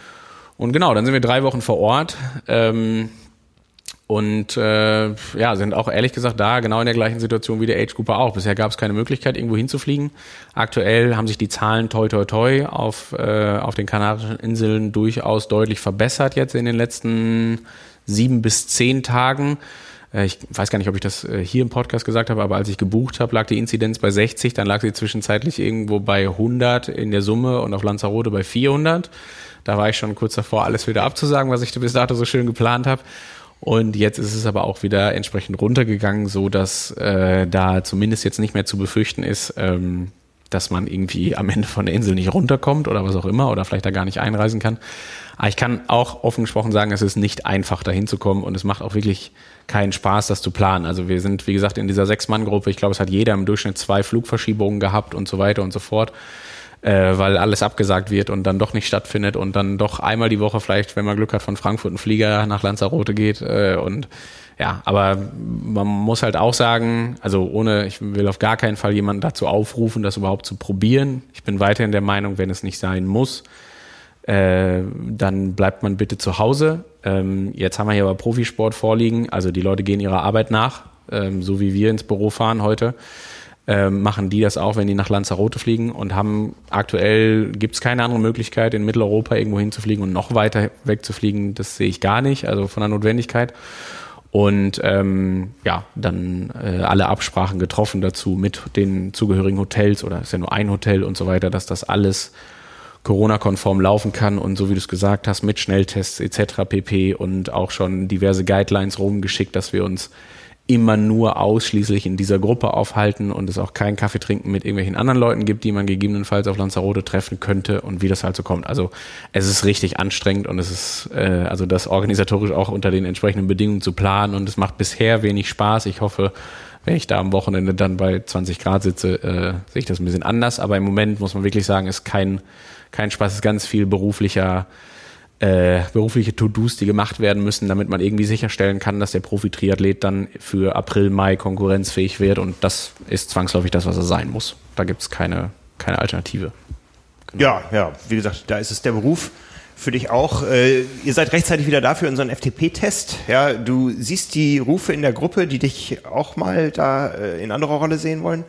Und genau, dann sind wir drei Wochen vor Ort. Ähm, und äh, ja, sind auch ehrlich gesagt da genau in der gleichen Situation wie der Age Cooper auch. Bisher gab es keine Möglichkeit, irgendwo hinzufliegen. Aktuell haben sich die Zahlen toi toi toi auf, äh, auf den Kanarischen Inseln durchaus deutlich verbessert jetzt in den letzten sieben bis zehn Tagen. Äh, ich weiß gar nicht, ob ich das äh, hier im Podcast gesagt habe, aber als ich gebucht habe, lag die Inzidenz bei 60, dann lag sie zwischenzeitlich irgendwo bei 100 in der Summe und auf Lanzarote bei 400. Da war ich schon kurz davor, alles wieder abzusagen, was ich bis dato so schön geplant habe. Und jetzt ist es aber auch wieder entsprechend runtergegangen, so dass äh, da zumindest jetzt nicht mehr zu befürchten ist, ähm, dass man irgendwie am Ende von der Insel nicht runterkommt oder was auch immer oder vielleicht da gar nicht einreisen kann. Aber ich kann auch offen gesprochen sagen, es ist nicht einfach, da hinzukommen und es macht auch wirklich keinen Spaß, das zu planen. Also wir sind, wie gesagt, in dieser Sechs-Mann-Gruppe. Ich glaube, es hat jeder im Durchschnitt zwei Flugverschiebungen gehabt und so weiter und so fort äh, weil alles abgesagt wird und dann doch nicht stattfindet und dann doch einmal die Woche vielleicht, wenn man Glück hat, von Frankfurt ein Flieger nach Lanzarote geht äh, und ja, aber man muss halt auch sagen, also ohne, ich will auf gar keinen Fall jemanden dazu aufrufen, das überhaupt zu probieren. Ich bin weiterhin der Meinung, wenn es nicht sein muss, äh, dann bleibt man bitte zu Hause. Ähm, jetzt haben wir hier aber Profisport vorliegen, also die Leute gehen ihrer Arbeit nach, ähm, so wie wir ins Büro fahren heute ähm, machen die das auch, wenn die nach Lanzarote fliegen und haben aktuell gibt es keine andere Möglichkeit, in Mitteleuropa irgendwo hinzufliegen und noch weiter wegzufliegen. Das sehe ich gar nicht, also von der Notwendigkeit. Und ähm, ja, dann äh, alle Absprachen getroffen dazu mit den zugehörigen Hotels oder ist ja nur ein Hotel und so weiter, dass das alles Corona-konform laufen kann und so wie du es gesagt hast, mit Schnelltests etc. pp. und auch schon diverse Guidelines rumgeschickt, dass wir uns immer nur ausschließlich in dieser Gruppe aufhalten und es auch keinen Kaffee trinken mit irgendwelchen anderen Leuten gibt, die man gegebenenfalls auf Lanzarote treffen könnte und wie das halt so kommt. Also es ist richtig anstrengend und es ist äh, also das organisatorisch auch unter den entsprechenden Bedingungen zu planen und es macht bisher wenig Spaß. Ich hoffe, wenn ich da am Wochenende dann bei 20 Grad sitze, äh, sehe ich das ein bisschen anders. Aber im Moment muss man wirklich sagen, ist kein kein Spaß, ist ganz viel beruflicher äh, berufliche To-Dos, die gemacht werden müssen, damit man irgendwie sicherstellen kann, dass der Profi-Triathlet dann für April, Mai konkurrenzfähig wird. Und das ist zwangsläufig das, was er sein muss. Da gibt es keine, keine Alternative. Genau. Ja, ja, wie gesagt, da ist es der Beruf für dich auch. Äh, ihr seid rechtzeitig wieder da für unseren FTP-Test. Ja, du siehst die Rufe in der Gruppe, die dich auch mal da äh, in anderer Rolle sehen wollen.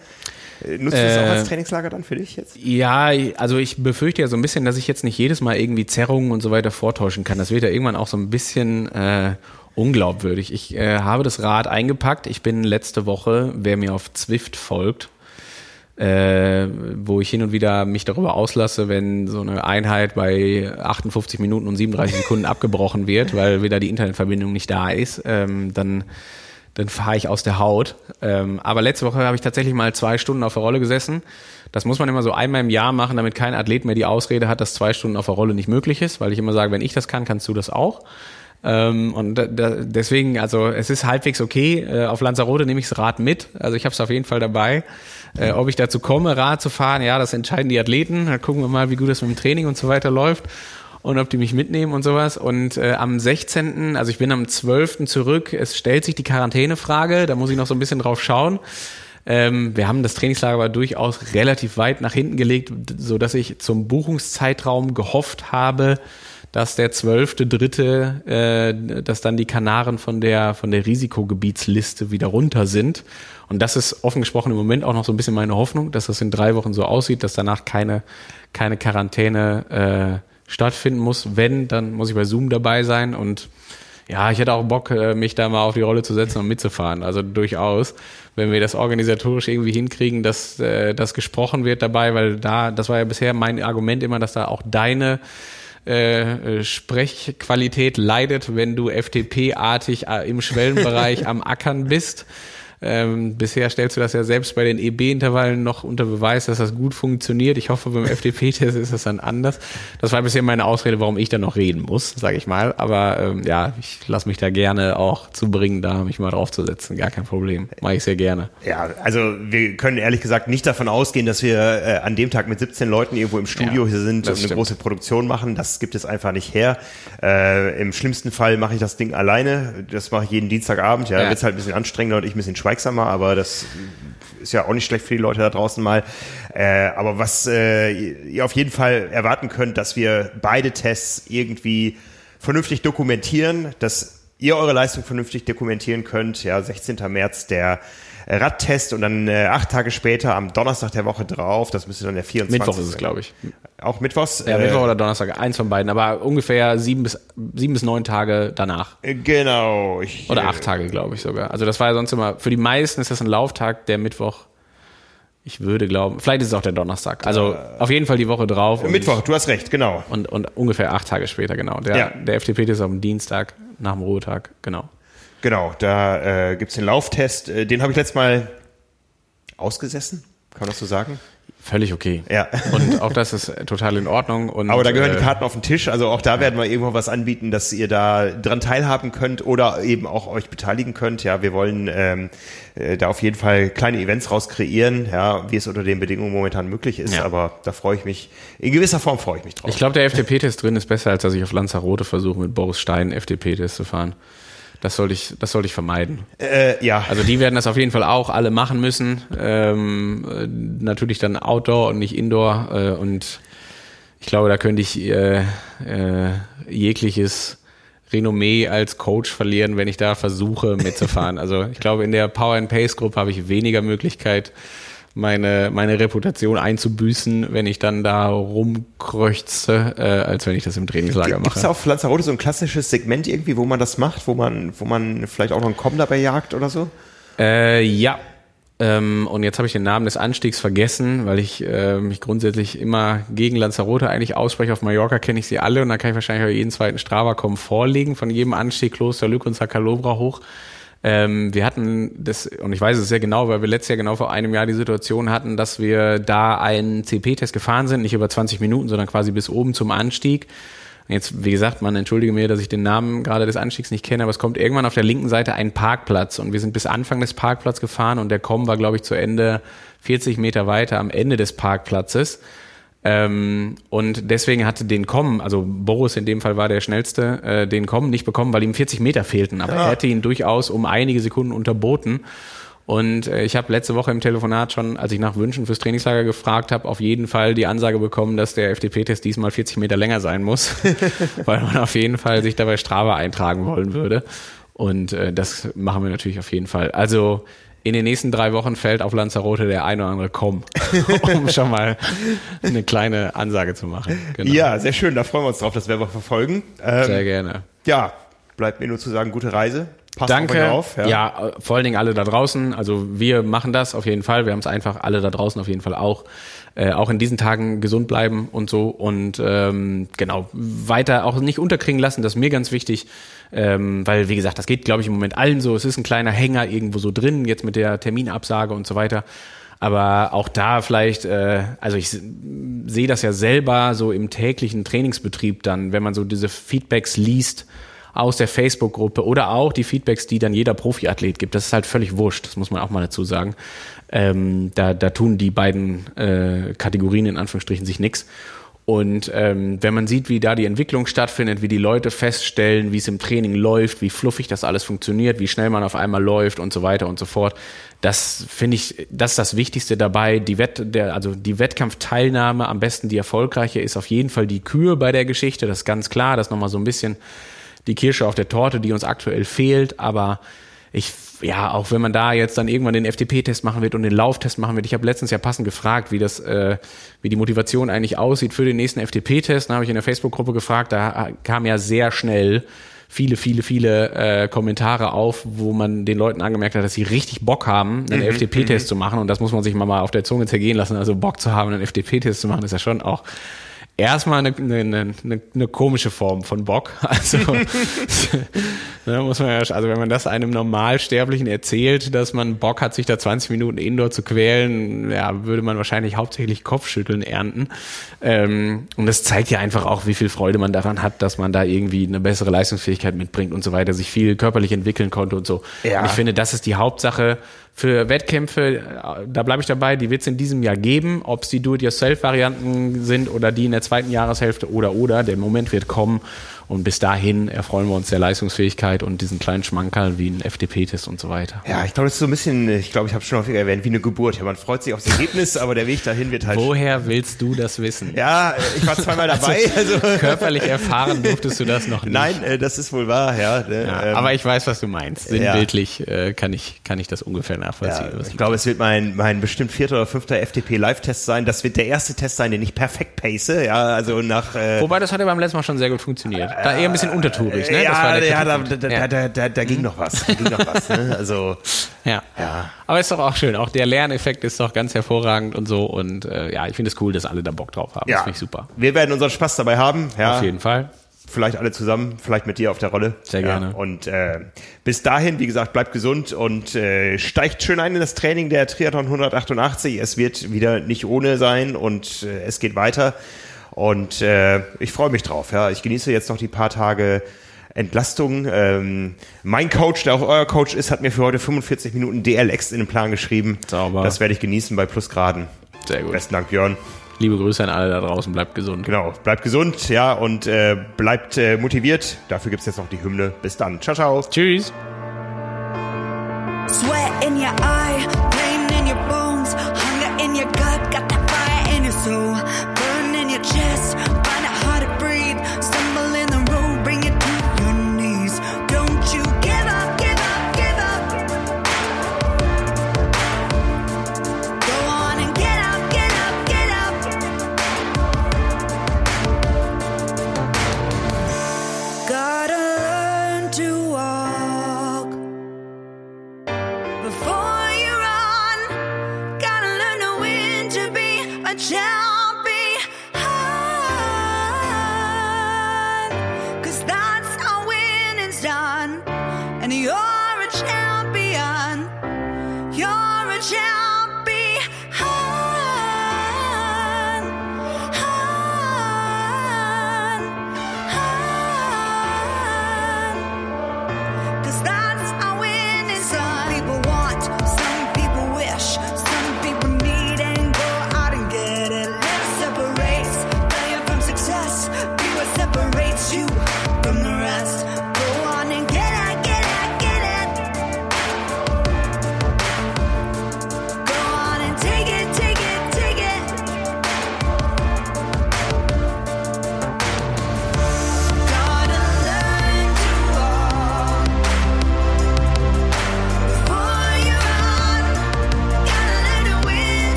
Nutzt du das auch als äh, Trainingslager dann für dich jetzt? Ja, also ich befürchte ja so ein bisschen, dass ich jetzt nicht jedes Mal irgendwie Zerrungen und so weiter vortäuschen kann. Das wird ja irgendwann auch so ein bisschen äh, unglaubwürdig. Ich äh, habe das Rad eingepackt. Ich bin letzte Woche, wer mir auf Zwift folgt, äh, wo ich hin und wieder mich darüber auslasse, wenn so eine Einheit bei 58 Minuten und 37 Sekunden abgebrochen wird, weil wieder die Internetverbindung nicht da ist, ähm, dann dann fahre ich aus der Haut. Ähm, aber letzte Woche habe ich tatsächlich mal zwei Stunden auf der Rolle gesessen. Das muss man immer so einmal im Jahr machen, damit kein Athlet mehr die Ausrede hat, dass zwei Stunden auf der Rolle nicht möglich ist, weil ich immer sage, wenn ich das kann, kannst du das auch. Ähm, und da, da, deswegen, also es ist halbwegs okay. Äh, auf Lanzarote nehme ich das Rad mit. Also ich habe es auf jeden Fall dabei. Äh, ob ich dazu komme, Rad zu fahren, ja, das entscheiden die Athleten. Da gucken wir mal, wie gut das mit dem Training und so weiter läuft und ob die mich mitnehmen und sowas. Und äh, am 16., also ich bin am 12. zurück, es stellt sich die Quarantänefrage, da muss ich noch so ein bisschen drauf schauen. Ähm, wir haben das Trainingslager aber durchaus relativ weit nach hinten gelegt, so dass ich zum Buchungszeitraum gehofft habe, dass der zwölfte Dritte, äh, dass dann die Kanaren von der von der Risikogebietsliste wieder runter sind. Und das ist offen gesprochen im Moment auch noch so ein bisschen meine Hoffnung, dass das in drei Wochen so aussieht, dass danach keine keine Quarantäne äh, stattfinden muss. Wenn, dann muss ich bei Zoom dabei sein und ja, ich hätte auch Bock, äh, mich da mal auf die Rolle zu setzen und mitzufahren. Also durchaus, wenn wir das organisatorisch irgendwie hinkriegen, dass äh, das gesprochen wird dabei, weil da, das war ja bisher mein Argument immer, dass da auch deine äh, Sprechqualität leidet, wenn du FTP-artig äh, im Schwellenbereich am Ackern bist. Ähm, bisher stellst du das ja selbst bei den EB-Intervallen noch unter Beweis, dass das gut funktioniert. Ich hoffe, beim FDP-Test ist das dann anders. Das war bisher meine Ausrede, warum ich da noch reden muss, sage ich mal. Aber ähm, ja, ich lasse mich da gerne auch zu bringen, da mich mal draufzusetzen. Gar kein Problem. Mache ich sehr gerne. Ja, also wir können ehrlich gesagt nicht davon ausgehen, dass wir äh, an dem Tag mit 17 Leuten irgendwo im Studio ja, hier sind und eine stimmt. große Produktion machen. Das gibt es einfach nicht her. Äh, Im schlimmsten Fall mache ich das Ding alleine. Das mache ich jeden Dienstagabend. Ja, ja. wird halt ein bisschen anstrengender und ich ein bisschen schweigen schweigsamer, aber das ist ja auch nicht schlecht für die Leute da draußen mal. Äh, aber was äh, ihr auf jeden Fall erwarten könnt, dass wir beide Tests irgendwie vernünftig dokumentieren, dass ihr eure Leistung vernünftig dokumentieren könnt. Ja, 16. März der Radtest und dann äh, acht Tage später am Donnerstag der Woche drauf, das müsste dann der 24. Mittwoch ist es, glaube ich. Auch Mittwochs? Ja, äh, Mittwoch oder Donnerstag, eins von beiden, aber ungefähr sieben bis, sieben bis neun Tage danach. Äh, genau. Ich, oder acht Tage, glaube ich sogar. Also das war ja sonst immer, für die meisten ist das ein Lauftag, der Mittwoch ich würde glauben, vielleicht ist es auch der Donnerstag. Also äh, auf jeden Fall die Woche drauf. Mittwoch, du hast recht, genau. Und, und ungefähr acht Tage später, genau. Der, ja. der FDP ist am Dienstag nach dem Ruhetag, genau. Genau, da äh, gibt es den Lauftest. Äh, den habe ich letztes Mal ausgesessen, kann man das so sagen? Völlig okay. Ja. Und auch das ist total in Ordnung. Und, Aber da gehören äh, die Karten auf den Tisch. Also auch da werden wir irgendwo was anbieten, dass ihr da dran teilhaben könnt oder eben auch euch beteiligen könnt. Ja, wir wollen ähm, äh, da auf jeden Fall kleine Events raus kreieren, ja, wie es unter den Bedingungen momentan möglich ist. Ja. Aber da freue ich mich, in gewisser Form freue ich mich drauf. Ich glaube, der FDP-Test drin ist besser, als dass ich auf Lanzarote versuche, mit Boris Stein FDP-Test zu fahren. Das sollte ich, das sollte ich vermeiden. Äh, ja. Also die werden das auf jeden Fall auch alle machen müssen. Ähm, äh, natürlich dann Outdoor und nicht Indoor. Äh, und ich glaube, da könnte ich äh, äh, jegliches Renommee als Coach verlieren, wenn ich da versuche mitzufahren. Also ich glaube, in der Power and Pace Gruppe habe ich weniger Möglichkeit, meine, meine Reputation einzubüßen, wenn ich dann da rumkreuze, äh, als wenn ich das im Trainingslager mache. Gibt es auf Lanzarote so ein klassisches Segment irgendwie, wo man das macht, wo man, wo man vielleicht auch noch einen Komm dabei jagt oder so? Äh, ja. Ähm, und jetzt habe ich den Namen des Anstiegs vergessen, weil ich äh, mich grundsätzlich immer gegen Lanzarote eigentlich ausspreche. Auf Mallorca kenne ich sie alle und da kann ich wahrscheinlich auch jeden zweiten Strava-Com vorlegen von jedem Anstieg Kloster Lück und Sakalobra hoch. Ähm, wir hatten das, und ich weiß es sehr genau, weil wir letztes Jahr genau vor einem Jahr die Situation hatten, dass wir da einen CP-Test gefahren sind, nicht über 20 Minuten, sondern quasi bis oben zum Anstieg. Jetzt, wie gesagt, man entschuldige mir, dass ich den Namen gerade des Anstiegs nicht kenne, aber es kommt irgendwann auf der linken Seite ein Parkplatz und wir sind bis Anfang des Parkplatzes gefahren und der Kommen war, glaube ich, zu Ende 40 Meter weiter am Ende des Parkplatzes. Ähm, und deswegen hatte den Kommen, also Boris in dem Fall war der schnellste, äh, den Kommen nicht bekommen, weil ihm 40 Meter fehlten. Aber ja. er hätte ihn durchaus um einige Sekunden unterboten. Und äh, ich habe letzte Woche im Telefonat schon, als ich nach Wünschen fürs Trainingslager gefragt habe, auf jeden Fall die Ansage bekommen, dass der FDP-Test diesmal 40 Meter länger sein muss, weil man auf jeden Fall sich dabei Strava eintragen wollen würde. Und äh, das machen wir natürlich auf jeden Fall. Also in den nächsten drei Wochen fällt auf Lanzarote der ein oder andere Komm, um schon mal eine kleine Ansage zu machen. Genau. Ja, sehr schön. Da freuen wir uns drauf. Das werden wir verfolgen. Ähm, sehr gerne. Ja, bleibt mir nur zu sagen, gute Reise. Passt Danke. Auf, ja. ja, vor allen Dingen alle da draußen. Also wir machen das auf jeden Fall. Wir haben es einfach alle da draußen auf jeden Fall auch. Äh, auch in diesen Tagen gesund bleiben und so und ähm, genau weiter auch nicht unterkriegen lassen. Das ist mir ganz wichtig, ähm, weil wie gesagt, das geht glaube ich im Moment allen so. Es ist ein kleiner Hänger irgendwo so drin jetzt mit der Terminabsage und so weiter. Aber auch da vielleicht, äh, also ich sehe das ja selber so im täglichen Trainingsbetrieb dann, wenn man so diese Feedbacks liest aus der Facebook-Gruppe oder auch die Feedbacks, die dann jeder Profiathlet gibt. Das ist halt völlig wurscht, das muss man auch mal dazu sagen. Ähm, da, da tun die beiden äh, Kategorien in Anführungsstrichen sich nix. Und ähm, wenn man sieht, wie da die Entwicklung stattfindet, wie die Leute feststellen, wie es im Training läuft, wie fluffig das alles funktioniert, wie schnell man auf einmal läuft und so weiter und so fort, das finde ich, das ist das Wichtigste dabei. Die Wett, der, also die Wettkampfteilnahme, am besten die erfolgreiche, ist auf jeden Fall die Kür bei der Geschichte. Das ist ganz klar. Das ist nochmal so ein bisschen die Kirsche auf der Torte, die uns aktuell fehlt. Aber ich, ja, auch wenn man da jetzt dann irgendwann den FTP-Test machen wird und den Lauftest machen wird. Ich habe letztens ja passend gefragt, wie das, äh, wie die Motivation eigentlich aussieht für den nächsten FTP-Test. Da habe ich in der Facebook-Gruppe gefragt. Da kam ja sehr schnell viele, viele, viele äh, Kommentare auf, wo man den Leuten angemerkt hat, dass sie richtig Bock haben, einen mhm, FDP-Test mhm. zu machen. Und das muss man sich mal, mal auf der Zunge zergehen lassen. Also Bock zu haben, einen FDP-Test zu machen, ist ja schon auch erstmal eine, eine, eine, eine komische Form von Bock. Also ne, muss man ja, also wenn man das einem Normalsterblichen erzählt, dass man Bock hat, sich da 20 Minuten Indoor zu quälen, ja, würde man wahrscheinlich hauptsächlich Kopfschütteln ernten. Ähm, und das zeigt ja einfach auch, wie viel Freude man daran hat, dass man da irgendwie eine bessere Leistungsfähigkeit mitbringt und so weiter, sich viel körperlich entwickeln konnte und so. Ja. Und ich finde, das ist die Hauptsache für Wettkämpfe, da bleibe ich dabei, die wird es in diesem Jahr geben, ob es die Do-it-yourself-Varianten sind oder die in der zweiten Jahreshälfte oder oder. Der Moment wird kommen und bis dahin erfreuen wir uns der Leistungsfähigkeit und diesen kleinen Schmankerl wie ein FDP-Test und so weiter. Ja, ich glaube, das ist so ein bisschen, ich glaube, ich habe schon häufiger erwähnt, wie eine Geburt. Ja, man freut sich aufs Ergebnis, aber der Weg dahin wird halt. Woher willst du das wissen? Ja, ich war zweimal dabei. Also, also körperlich erfahren durftest du das noch nicht. Nein, äh, das ist wohl wahr, ja. Ne, ja ähm, aber ich weiß, was du meinst. Sinnbildlich ja. äh, kann, ich, kann ich das ungefähr nachvollziehen. Ja, ich glaube, es wird mein, mein bestimmt vierter oder fünfter FDP-Live-Test sein. Das wird der erste Test sein, den ich perfekt pace. Ja, also nach. Äh, Wobei, das hat ja beim letzten Mal schon sehr gut funktioniert. Da eher ein bisschen untertun tourig, ne? Ja, ja da, da, ja. Da, da, da, ging noch was. Da ging noch was ne? Also, ja. ja. Aber ist doch auch schön. Auch der Lerneffekt ist doch ganz hervorragend und so. Und äh, ja, ich finde es cool, dass alle da Bock drauf haben. Ja. Das finde ich super. Wir werden unseren Spaß dabei haben. Ja. Auf jeden Fall vielleicht alle zusammen, vielleicht mit dir auf der Rolle. Sehr gerne. Ja, und äh, bis dahin, wie gesagt, bleibt gesund und äh, steigt schön ein in das Training der Triathlon 188. Es wird wieder nicht ohne sein und äh, es geht weiter. Und äh, ich freue mich drauf. Ja, ich genieße jetzt noch die paar Tage Entlastung. Ähm, mein Coach, der auch euer Coach ist, hat mir für heute 45 Minuten DLX in den Plan geschrieben. Sauber. Das werde ich genießen bei Plusgraden. Sehr gut. Besten Dank, Björn. Liebe Grüße an alle da draußen, bleibt gesund. Genau, bleibt gesund, ja, und äh, bleibt äh, motiviert. Dafür gibt es jetzt noch die Hymne. Bis dann. Ciao, ciao. Tschüss. Sweat in your eye,